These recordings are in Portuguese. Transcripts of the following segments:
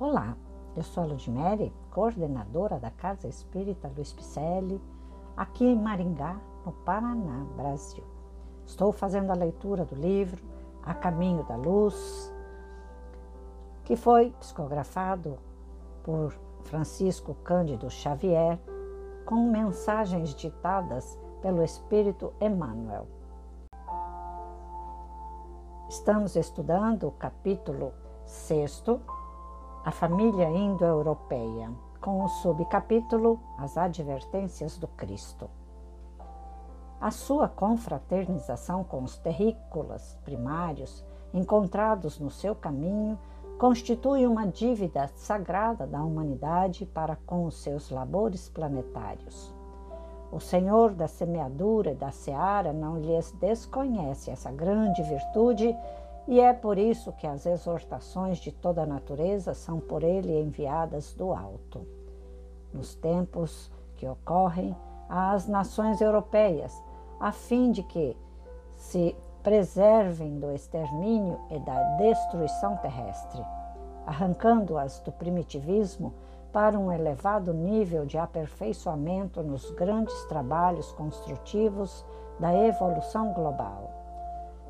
Olá, eu sou a Ludmere, coordenadora da Casa Espírita Luiz Picelli, aqui em Maringá, no Paraná, Brasil. Estou fazendo a leitura do livro A Caminho da Luz, que foi psicografado por Francisco Cândido Xavier, com mensagens ditadas pelo Espírito Emmanuel. Estamos estudando o capítulo 6 a família indo-europeia, com o subcapítulo As Advertências do Cristo. A sua confraternização com os terrícolas primários encontrados no seu caminho constitui uma dívida sagrada da humanidade para com os seus labores planetários. O Senhor da semeadura e da seara não lhes desconhece essa grande virtude e é por isso que as exortações de toda a natureza são por ele enviadas do alto. Nos tempos que ocorrem às nações europeias, a fim de que se preservem do extermínio e da destruição terrestre, arrancando-as do primitivismo para um elevado nível de aperfeiçoamento nos grandes trabalhos construtivos da evolução global.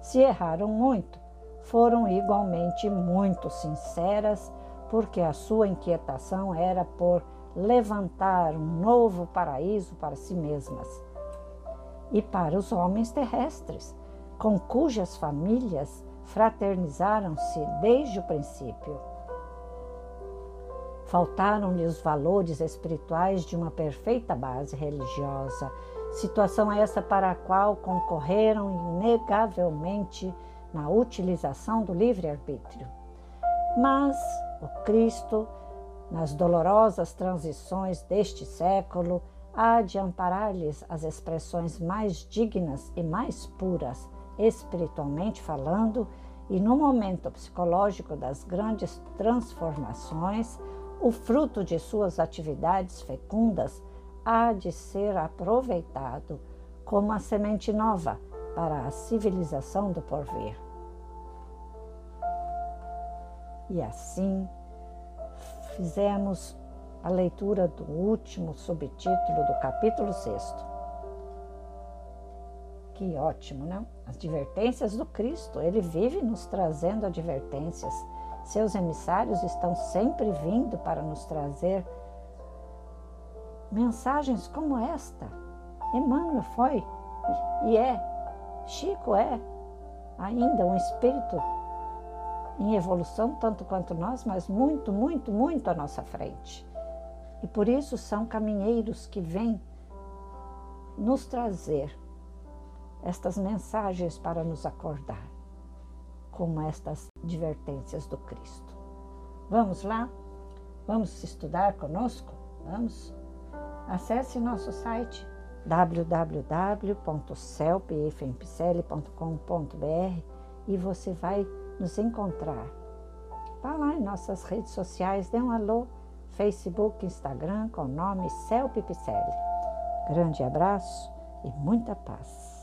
Se erraram muito, foram igualmente muito sinceras, porque a sua inquietação era por levantar um novo paraíso para si mesmas e para os homens terrestres, com cujas famílias fraternizaram-se desde o princípio. Faltaram-lhe os valores espirituais de uma perfeita base religiosa, situação essa para a qual concorreram inegavelmente na utilização do livre-arbítrio. Mas o Cristo, nas dolorosas transições deste século, há de amparar-lhes as expressões mais dignas e mais puras, espiritualmente falando, e no momento psicológico das grandes transformações, o fruto de suas atividades fecundas há de ser aproveitado como a semente nova para a civilização do porvir. E assim fizemos a leitura do último subtítulo do capítulo 6. Que ótimo, não? As advertências do Cristo. Ele vive nos trazendo advertências. Seus emissários estão sempre vindo para nos trazer mensagens como esta. Emmanuel foi e é, Chico é ainda um espírito em evolução, tanto quanto nós, mas muito, muito, muito à nossa frente. E por isso são caminheiros que vêm nos trazer estas mensagens para nos acordar, como estas advertências do Cristo. Vamos lá? Vamos estudar conosco? Vamos? Acesse nosso site www.celpifempicele.com.br e você vai nos encontrar. Vá lá em nossas redes sociais, dê um alô, Facebook, Instagram, com o nome Céu Pipicelli. Grande abraço e muita paz.